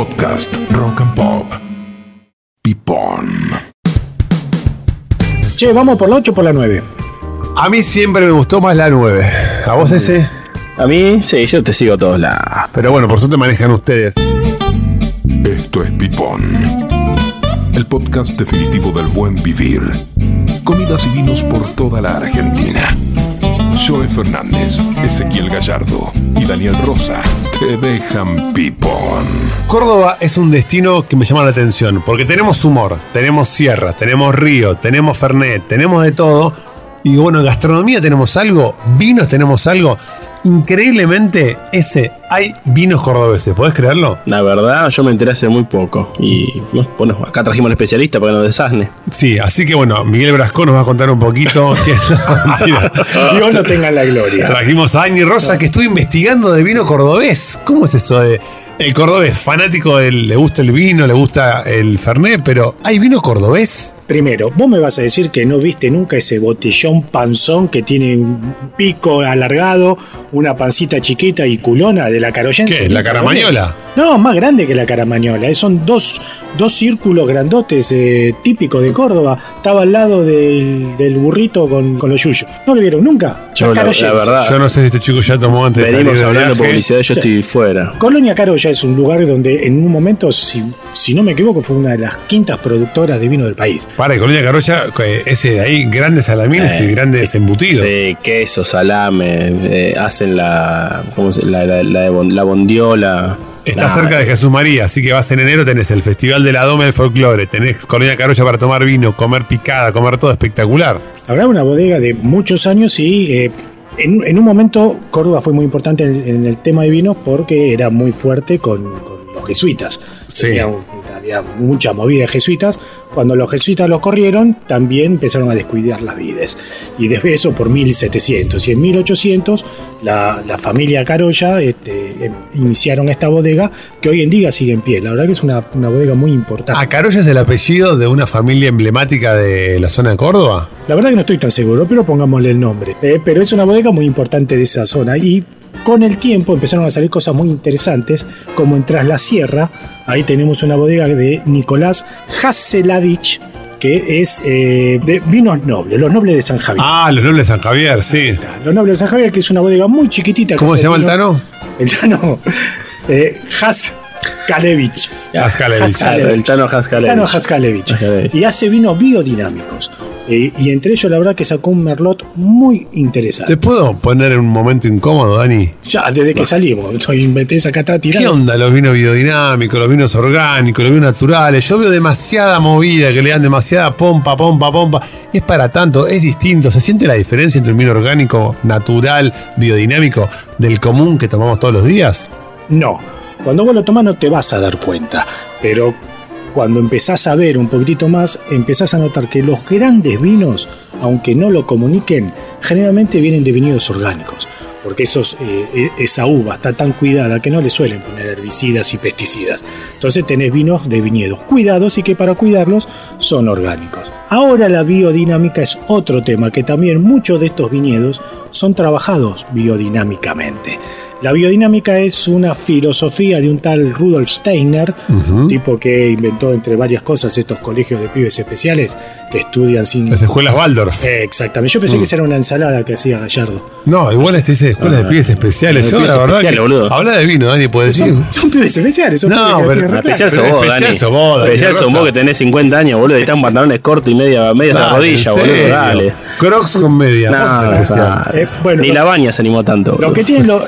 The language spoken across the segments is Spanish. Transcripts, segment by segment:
Podcast Rock and Pop. Pipón. Che, ¿vamos por la 8 o por la 9? A mí siempre me gustó más la 9. ¿A vos ese? A mí, sí, yo te sigo a todos lados. Pero bueno, por suerte manejan ustedes. Esto es Pipón. El podcast definitivo del buen vivir. Comidas y vinos por toda la Argentina. Joe Fernández, Ezequiel Gallardo y Daniel Rosa te dejan pipón. Córdoba es un destino que me llama la atención porque tenemos humor, tenemos sierra, tenemos río, tenemos fernet, tenemos de todo. Y bueno, en gastronomía tenemos algo, vinos tenemos algo. Increíblemente, ese hay vinos cordobeses, ¿podés creerlo? La verdad, yo me enteré hace muy poco. Y bueno, acá trajimos al especialista para que nos desasne. Sí, así que bueno, Miguel Brasco nos va a contar un poquito. la mentira. Dios no tenga la gloria. Trajimos a Ani Rosa que estuvo investigando de vino cordobés. ¿Cómo es eso de el cordobés? Fanático del, le gusta el vino, le gusta el fernet, pero ¿hay vino cordobés? Primero, vos me vas a decir que no viste nunca ese botellón panzón que tiene un pico alargado, una pancita chiquita y culona de la caroyense. ¿Qué? ¿La caramañola? No, más grande que la caramañola. Eh, Son dos, dos círculos grandotes eh, típicos de Córdoba. Estaba al lado del, del burrito con, con los yuyos. ¿No lo vieron nunca? Yo, la- verdad, Yo no sé si este chico ya tomó antes de venimos de hablando de publicidad, yo estoy fuera. Colonia Carolla es un lugar donde en un momento, si, si no me equivoco, fue una de las quintas productoras de vino del país. Para, y Colonia Carolla, eh, ese de ahí, grandes salamines Eh, y grandes embutidos. Sí, queso, salame, eh, hacen la, ¿cómo se- la, la, la la bondiola. Está Nah, cerca de Jesús María, así que vas en enero, tenés el Festival de la Doma del Folclore, tenés Colonia Carolla para tomar vino, comer picada, comer todo espectacular. Habrá una bodega de muchos años y eh, en, en un momento Córdoba fue muy importante en, en el tema de vinos porque era muy fuerte con, con los jesuitas. Sí. Tenía un- había mucha movida de jesuitas. Cuando los jesuitas los corrieron, también empezaron a descuidar las vides. Y desde eso por 1700 y en 1800 la, la familia Carolla este, em, iniciaron esta bodega que hoy en día sigue en pie. La verdad que es una, una bodega muy importante. ¿A Carolla es el apellido de una familia emblemática de la zona de Córdoba? La verdad que no estoy tan seguro, pero pongámosle el nombre. Eh, pero es una bodega muy importante de esa zona. Y con el tiempo empezaron a salir cosas muy interesantes, como en Tras la Sierra. Ahí tenemos una bodega de Nicolás Haselavich, que es eh, de vinos nobles, los nobles de San Javier. Ah, los nobles de San Javier, sí. Los nobles de San Javier, que es una bodega muy chiquitita. ¿Cómo se llama el Tano? El Tano. Eh, Haskalevich. Haskalevich. El Tano Haskalevich. Y hace vinos biodinámicos. Eh, y entre ellos, la verdad, que sacó un merlot muy interesante. ¿Te puedo poner en un momento incómodo, Dani? Ya, desde que salimos, estoy metés acá atrás ¿Qué tirando. onda los vinos biodinámicos, los vinos orgánicos, los vinos naturales? Yo veo demasiada movida, que le dan demasiada pompa, pompa, pompa. Es para tanto, es distinto. ¿Se siente la diferencia entre un vino orgánico, natural, biodinámico, del común que tomamos todos los días? No, cuando vos lo tomás no te vas a dar cuenta, pero cuando empezás a ver un poquitito más, empezás a notar que los grandes vinos, aunque no lo comuniquen, generalmente vienen de viñedos orgánicos. Porque esos, eh, eh, esa uva está tan cuidada que no le suelen poner herbicidas y pesticidas. Entonces tenés vinos de viñedos cuidados y que para cuidarlos son orgánicos. Ahora la biodinámica es otro tema que también muchos de estos viñedos son trabajados biodinámicamente. La biodinámica es una filosofía de un tal Rudolf Steiner, tipo que inventó entre varias cosas estos colegios de pibes especiales que estudian sin... Las escuelas Waldorf. Eh, Exactamente, yo pensé que esa era una ensalada que hacía Gallardo. No, igual este dice escuelas de pibes especiales. de Yo, pibes la verdad, especiales, que- boludo. habla de vino, Dani, puede decir. Son, son pibes especiales, son No, pibes pero-. Especial sos vos, especial Dani. sos vos, Dani Especial sos vos que tenés 50 años, boludo, y están pantalones cortos y media, media de rodilla, boludo, serio. dale. Crocs con media. Especial. dale. Eh, bueno, Ni la baña se animó tanto. Lo que tienen los.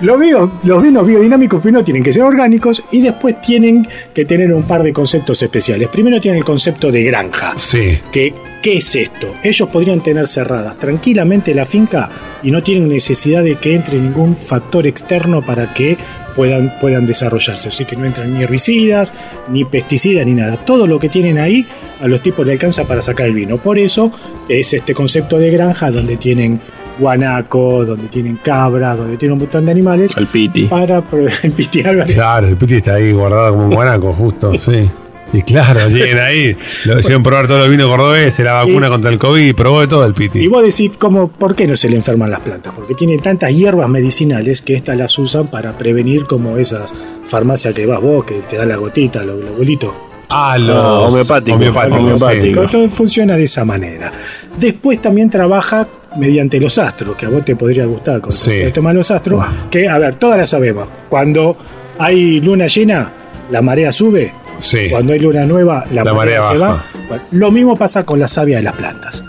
Los, bio- los vinos biodinámicos primero tienen que ser orgánicos y después tienen que tener un par de conceptos especiales. Primero tienen el concepto de granja. Sí. Que, ¿Qué es esto? Ellos podrían tener cerradas tranquilamente la finca y no tienen necesidad de que entre ningún factor externo para que puedan, puedan desarrollarse. Así que no entran ni herbicidas, ni pesticidas, ni nada. Todo lo que tienen ahí a los tipos le alcanza para sacar el vino. Por eso es este concepto de granja donde tienen guanaco, donde tienen cabras, donde tienen un montón de animales Al piti. para pro- pitear. Claro, el piti está ahí guardado como un guanaco, justo, sí. Y claro, lleguen ahí, lo hicieron probar todos los vinos cordobeses, la vacuna Y- contra el COVID, probó de todo el piti. Y vos decís, ¿cómo, ¿por qué no se le enferman las plantas? Porque tienen tantas hierbas medicinales que estas las usan para prevenir como esas farmacias que vas vos, que te dan la gotita, los globolitos. Ah, los No, homeopático, homeopáticos, homeopático. sí. Todo funciona de esa manera. Después también trabaja mediante los astros, que a vos te podría gustar con Sí. el tema de los astros, que, a ver, todas las sabemos. Cuando hay luna llena, la marea sube. Sí. Cuando hay luna nueva, la, La marea, marea se baja. va. Bueno, lo mismo pasa con la savia de las plantas.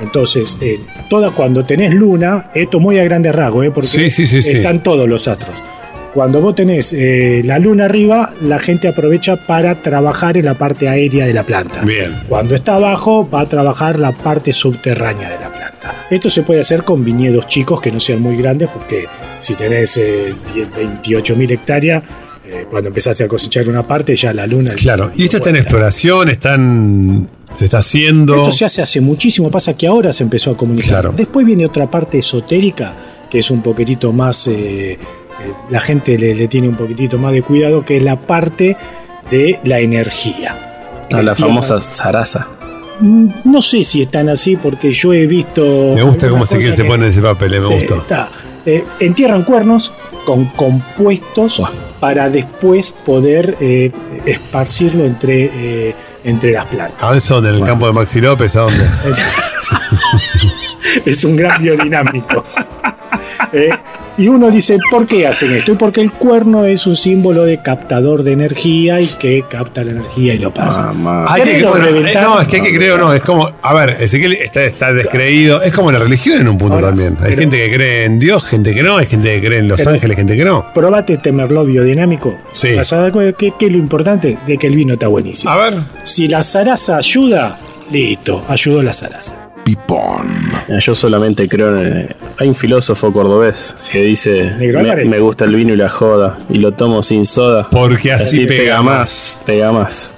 Entonces, eh, toda cuando tenés luna, esto muy a grandes rasgos, ¿eh? porque sí, sí. están todos los astros. Cuando vos tenés eh, la luna arriba, la gente aprovecha para trabajar en la parte aérea de la planta. Bien. Cuando está abajo, va a trabajar la parte subterránea de la planta. Esto se puede hacer con viñedos chicos que no sean muy grandes, porque si tenés eh, 28.000 hectáreas, eh, cuando empezaste a cosechar una parte, ya la luna. Claro, y esto está en exploración, están. Se está haciendo. Esto se hace hace muchísimo, pasa que ahora se empezó a comunicar. Claro. Después viene otra parte esotérica, que es un poquitito más. eh, eh, la gente le, le tiene un poquitito más de cuidado, que es la parte de la energía. A la famosa zaraza. No sé si están así, porque yo he visto. Me gusta cómo se cosas se que- pone ese papel, eh, me gustó. está. Eh, entierran cuernos con compuestos para después poder eh, esparcirlo entre, eh, entre las plantas. ¿A dónde son? ¿En el campo de Maxi López? ¿A dónde? es un gran biodinámico. Y uno dice, ¿por qué hacen esto? Y porque el cuerno es un símbolo de captador de energía y que capta la energía y lo pasa. Mamá. Hay que, bueno, eh, reventar. no, es que hay que creer o no. Es como, a ver, Ezequiel está, está descreído. Es como la religión en un punto Ahora, también. Hay pero- gente que cree en Dios, gente que no. Hay gente que cree en los Pero- ángeles, gente que no. Probate este merlot biodinámico. Sí. Que es lo importante de que el vino está buenísimo. A ver. Si la zaraza ayuda, listo, ayudó la zaraza. Pipón. Yo solamente creo en. Hay un filósofo cordobés que dice: me, gusta el vino y la joda, y lo tomo sin soda. Porque así, Así pega, pega más. más, pega más.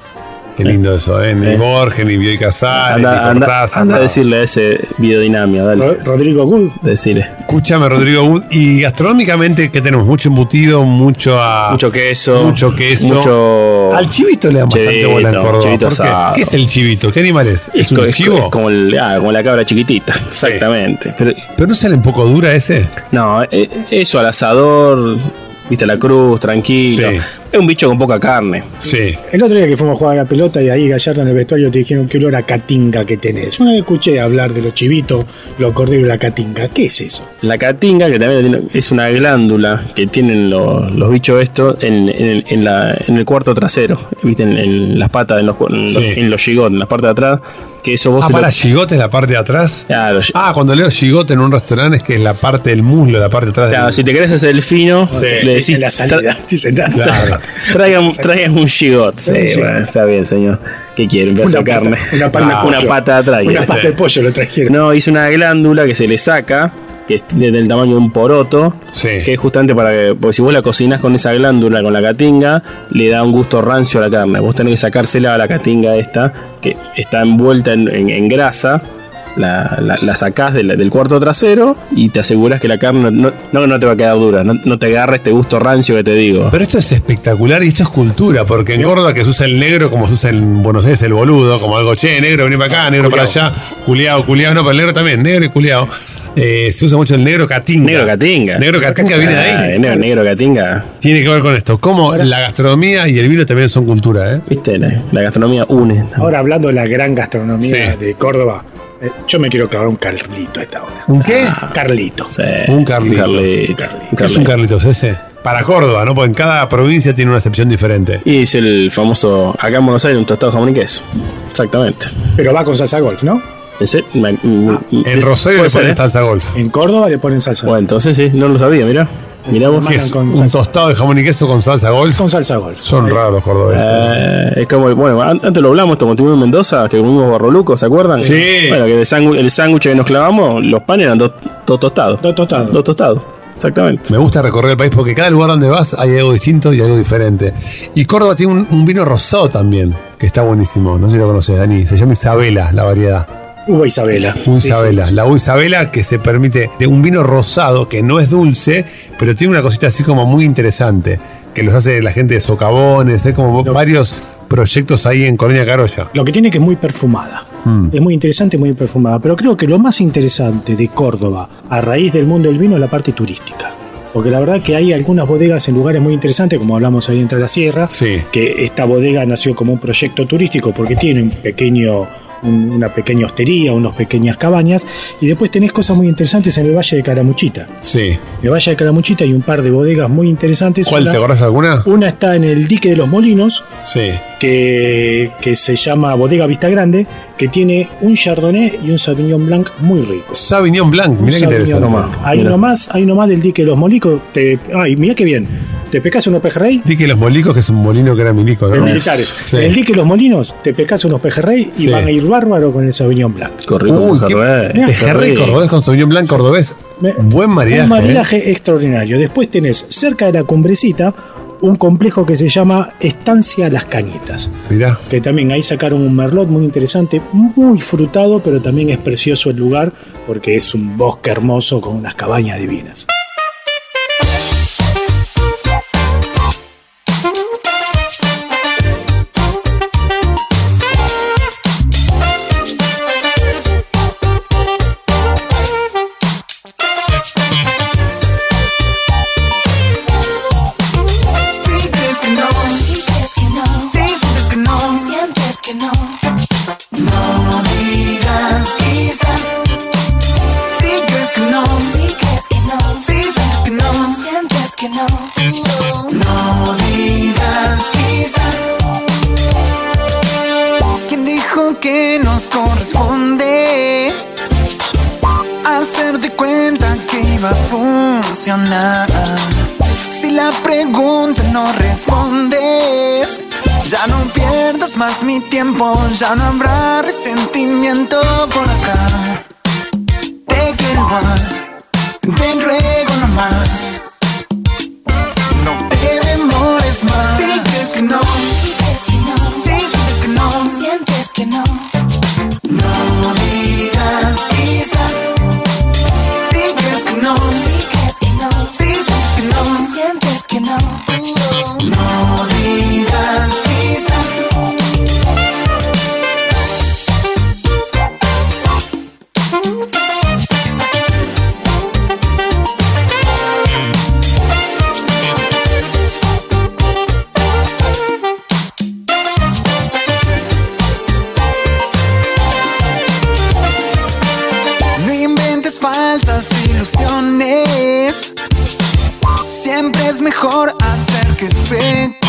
Qué lindo eso, ¿eh? Ni Eh. Borges, ni Bioy Casares, ni Cortázar. anda a decirle a ese biodinamia, dale. Rodrigo Good. Decirle. Escúchame, Rodrigo Wood. Y gastronómicamente, ¿qué tenemos? Mucho embutido, mucho a. Mucho queso. Mucho queso. Mucho. Al chivito le dan bastante Chivito, bola en Córdoba. chivito ¿Por qué? asado. ¿Qué es el chivito? ¿Qué animal es? ¿Es, un co- chivo? es como, el- ah, como la cabra chiquitita. Exactamente. Pero ¿Pero no sale un poco dura ese? no, eh, eso al asador, viste la cruz, tranquilo. Sí. Es un bicho con poca carne. Sí. El otro día que fuimos a jugar a la pelota y ahí Gallardo en el vestuario te dijeron que olor a catinga que tenés. Una vez escuché hablar de los chivitos, los corderos y la catinga. ¿Qué es eso? La catinga, que también tiene- es una glándula que tienen los, los bichos estos en, en- en la- en el cuarto trasero, ¿viste? En, en las patas, en los, en los, Sí. en los gigotes, en la parte de atrás. Que eso vos Ah, se lo- para gigote en la parte de atrás. Claro, Ah, cuando leo gigote en un restaurante es que es la parte del muslo, la parte de atrás claro, del... si te querés hacer el fino, le decís. en la salida. "Ah, Claro. Traigan, traigan un gigot. Sí, bueno, está bien, señor. ¿Qué quiere? Un pedazo Una de pata- carne. una pata de Ah, pollo. una pata de pollo lo trajeron. No, hizo una glándula que se le saca, que es de- del tamaño de un poroto, Sí. que es justamente para que, porque si vos la cocinás con esa glándula, con la catinga, le da un gusto rancio a la carne. Vos tenés que sacársela a la catinga esta, que está envuelta en, en- en grasa. La, la, la sacás del, del cuarto trasero y te aseguras que la carne no, no, no te va a quedar dura, no, no te agarra este gusto rancio que te digo. Pero esto es espectacular y esto es cultura, porque en Córdoba que se usa el negro como se usa en Buenos Aires el boludo, como algo, che, negro, vení para acá, negro para allá, culiao, culiao, no, pero el negro también, negro y culiao. Eh, se usa mucho el negro catinga. Negro catinga. Negro catinga viene de Ah, ahí. negro, negro catinga. Tiene que ver con esto. Como la gastronomía y el vino también son cultura, ¿eh? Viste, la, la gastronomía une. Ahora hablando de la gran gastronomía Sí. de Córdoba, eh, yo me quiero clavar un Carlito a esta hora. ¿Un qué? Carlito. Sí, Un Carlito. Carlito. Carlito. ¿Qué es un Carlitos ese? Para Córdoba, ¿no? Porque en cada provincia tiene una excepción diferente. Y es el famoso, acá en Buenos Aires, un tostado jamón y queso. Exactamente. Pero va con salsa golf, ¿no? Ese, me- mm, En Rosario le ser, ponen ¿eh? salsa golf. En Córdoba le ponen salsa Bueno, entonces sí, no lo sabía, mirá. Mirá vos. ¿Qué es? con ¿Un salsa. tostado de jamón y queso con salsa golf? Con salsa golf. Son raros los cordobeses. Eh, es como, bueno, an- antes lo hablamos, esto cuando estuvimos en Mendoza, que comimos barroluco, ¿se acuerdan? Sí. Bueno, que el sándwich que nos clavamos, los panes eran dos, dos tostados. Dos tostados. Dos tostados, exactamente. Me gusta recorrer el país porque cada lugar donde vas hay algo distinto y algo diferente. Y Córdoba tiene un, un vino rosado también, que está buenísimo. No sé si lo conoces, Dani. Se llama Isabela, la variedad. Uva Isabela. Sí, Isabela. sí. La uva Isabela que se permite de un vino rosado que no es dulce, pero tiene una cosita así como muy interesante. Que los hace la gente de socavones, hay como varios proyectos ahí en Colonia Carolla. Lo que tiene que es muy perfumada. Mm. Es muy interesante, muy perfumada. Pero creo que lo más interesante de Córdoba, a raíz del mundo del vino, es la parte turística. Porque la verdad que hay algunas bodegas en lugares muy interesantes, como hablamos ahí entre la sierra, Sí. que esta bodega nació como un proyecto turístico porque tiene un pequeño, un- una pequeña hostería, unas pequeñas cabañas, y después tenés cosas muy interesantes en el Valle de Caramuchita. Sí. En el Valle de Caramuchita hay un par de bodegas muy interesantes. ¿Cuál? Una- ¿Te acordás alguna? Una está en el dique de los molinos, Sí. que, que se llama Bodega Vista Grande, que tiene un Chardonnay y un Sauvignon Blanc muy ricos. Sauvignon Blanc, mirá Sauvignon interesante. Blanc. Hay Mira. nomás, hay nomás del dique de los molicos. Te, ay, mira qué bien. Te pecas unos pejerrey Di que los molicos, que es un molino que era milico, de ¿no? militares. Sí. En el dique de los molinos, te pecas unos pejerrey y Sí. van a ir bárbaro con el Sauvignon Blanc. Corrido Uy, con pejerrey cordobés con Sauvignon Blanc cordobés. Me- Buen maridaje. Un ¿eh? maridaje extraordinario. Después tenés cerca de la cumbrecita un complejo que se llama Estancia Las Cañitas. Mirá. que también ahí sacaron un merlot muy interesante, muy frutado, pero también es precioso el lugar porque es un bosque hermoso con unas cabañas divinas. Más mi tiempo, ya no habrá resentimiento por acá. Te quiero igual, te ruego nomás. No te demores más. No, Dices que no, dices que no, sientes que no falsas ilusiones. Siempre es mejor hacer que especular.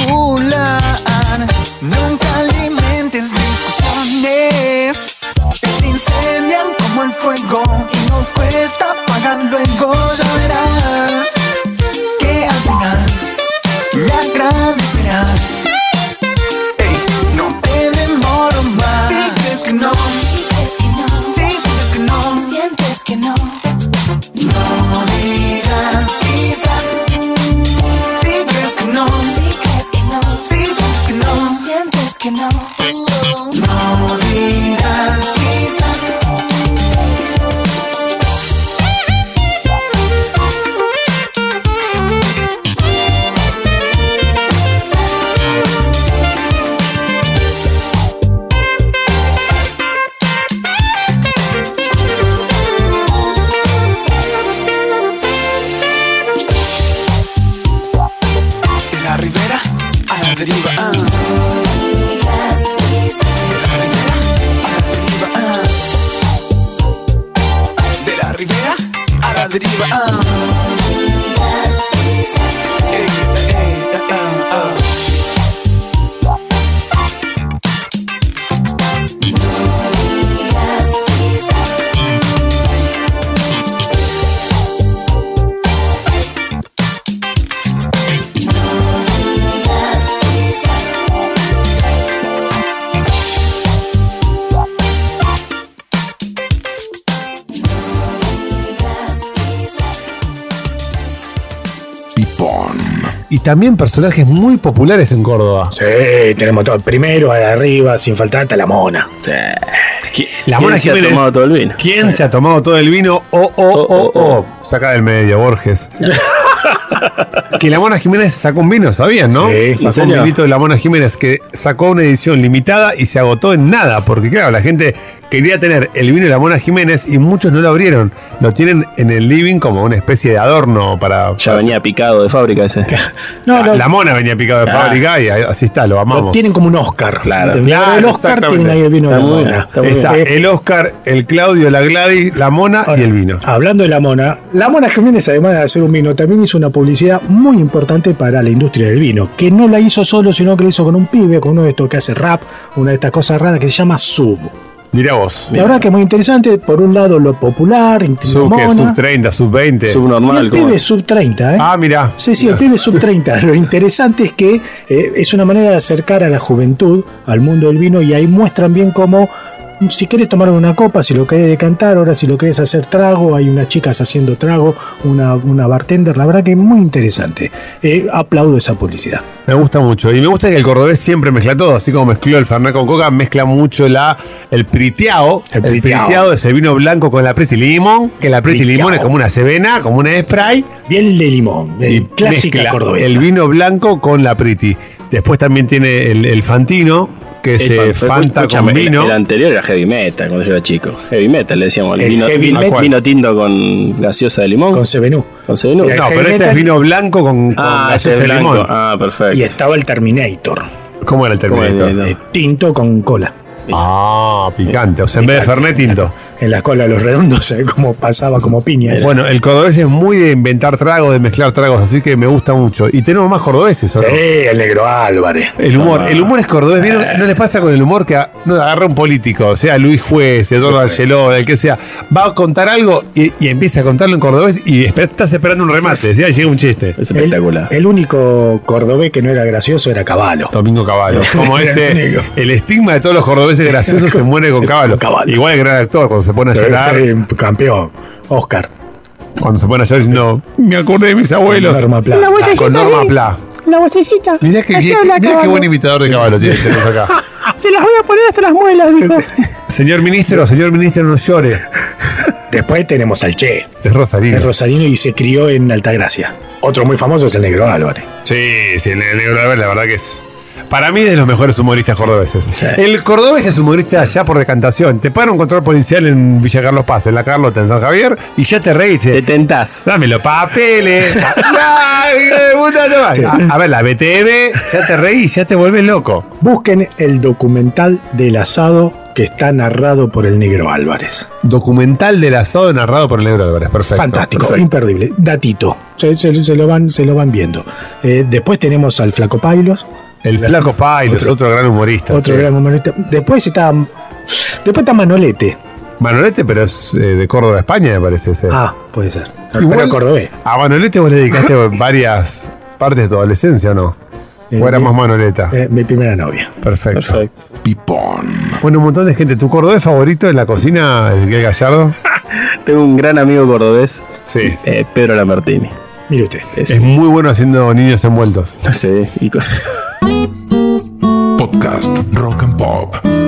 Y también personajes muy populares en Córdoba. Sí, tenemos todo. Primero, arriba, sin faltar, hasta la mona. ¿Qui- La ¿Quién Mona se ha tomado todo el vino? ¿Quién se ha tomado todo el vino? Oh, oh, oh, oh. Saca del medio, Borges. que la Mona Jiménez sacó un vino, ¿sabían, no? Sí, ¿en sacó un serio? vinito de la Mona Jiménez que sacó una edición limitada y se agotó en nada, porque claro, la gente quería tener el vino de la Mona Jiménez y muchos no lo abrieron. Lo tienen en el living como una especie de adorno para. Ya venía picado de fábrica ese. No, la, lo, la Mona venía picado de Ah. fábrica y así está, lo lo amamos. tienen como un Oscar. Claro. el Oscar tienen ahí el vino de la Está muy mona. bien, está Está Eh, el Oscar, el Claudio, la Gladys, la Mona y el vino. Hablando de la mona, la mona Jiménez, además de hacer un vino, también hizo una publicidad muy importante para la industria del vino, que no la hizo solo, sino que la hizo con un pibe, con uno de estos que hace rap, una de estas cosas raras que se llama Sub. Mirá vos. La verdad que es muy interesante, por un lado lo popular, Sub, que mona, sub 30, sub 20. y Subnormal, el pibe es sub 30, ¿eh? Ah, mirá. Sí, sí, el pibe es sub 30. Lo interesante es que eh, es una manera de acercar a la juventud al mundo del vino y ahí muestran bien cómo si querés tomar una copa, si lo querés decantar, ahora si lo querés hacer trago, hay unas chicas haciendo trago, una, una bartender, la verdad que es muy interesante. Eh, aplaudo esa publicidad. Me gusta mucho. Y me gusta que el cordobés siempre mezcla todo. Así como mezcló el Fernet con Coca, mezcla mucho la, el priteado. El El priteado. es el vino blanco con la preti limón. Que la Priteado. limón es como una cebena, como una spray. Bien de limón, eh, clásica cordobesa. El vino blanco con la preti. Después también tiene el, el Fantino, que fan- Fanta con el- vino. El, anterior era heavy metal cuando yo era chico. Heavy metal le decíamos. El vino, heavy vino, metal. vino tinto con gaseosa de limón. con Sevenú. Con Sevenú. no, heavy pero este metal. es vino blanco con, con Ah, gaseosa ese es de blanco. limón. Ah, perfecto. Y estaba el Terminator, ¿Cómo era el ¿Cómo Terminator? era? eh, tinto con cola. Ah, picante. O sea, en vez de Fernet tinto. En la cola de los redondos, ¿sabes cómo pasaba como piña? Bueno, el cordobés es muy de inventar tragos, de mezclar tragos, así que me gusta mucho. Y tenemos más cordobeses, ¿o no? Sí, el negro Álvarez. El humor, el humor es cordobés. ¿Vieron? ¿No les pasa con el humor que a- no, agarra un político, sea Luis Juez, Eduardo Angeló, el que sea, va a contar algo y, y empieza a contarlo en cordobés y esper- estás esperando un remate, ¿sí? Llega un chiste. Es espectacular. el único cordobés que no era gracioso era Caballo. Domingo Caballo. Como ese, el estigma de todos los cordobeses graciosos se muere con Caballo. Igual el gran actor, cuando se pone a llorar, Eh, campeón, Oscar. cuando se pone a llorar diciendo, me acordé de mis abuelos. Norma Pla. Ah, con Norma Pla. La vocecita. Mirá que, qué Caballo. buen imitador de caballo tiene- tenemos acá. Se las voy a poner hasta las muelas, dijo. Señor ministro, señor ministro, no llore. Después tenemos al Che, Es Rosarino. es rosarino y se crió en Altagracia. Otro muy famoso es el negro Álvarez. Sí, sí, el negro Álvarez, la verdad que es. Para mí, de los mejores humoristas cordobeses. El cordobés es humorista ya por decantación. Te paran un control policial en Villa Carlos Paz, en la Carlota, en San Javier, y ya te reíste. Te tentás. Dame los papeles. A, a ver, la BTV, ya te reí, ya te vuelves loco. Busquen el documental del asado que está narrado por el negro Álvarez. Documental del asado narrado por el negro Álvarez. Perfecto. Fantástico, perfecto. imperdible. Datito. Se, se- se lo, van, se lo van viendo. Eh, después tenemos al Flaco Pailos, El Flaco Pailos, otro, Otro- gran humorista. otro sí. gran humorista. Después está. Después está Manolete. Manolete, pero es eh, de Córdoba, España, me parece ese. Ah, puede ser. Igual- Pero cordobés. A Manolete vos le dedicaste varias partes de tu adolescencia, ¿o no? ¿O era Eh, más Manoleta? Eh, mi primera novia. Perfecto. Perfecto. Pipón. Bueno, un montón de gente. ¿Tu cordobés favorito en la cocina, Ezequiel Gallardo? Tengo un gran amigo cordobés, Sí. eh, Pedro Lambertini. Mire usted. Es, Es muy bueno haciendo niños envueltos. no sé, y podcast Rock and Pop.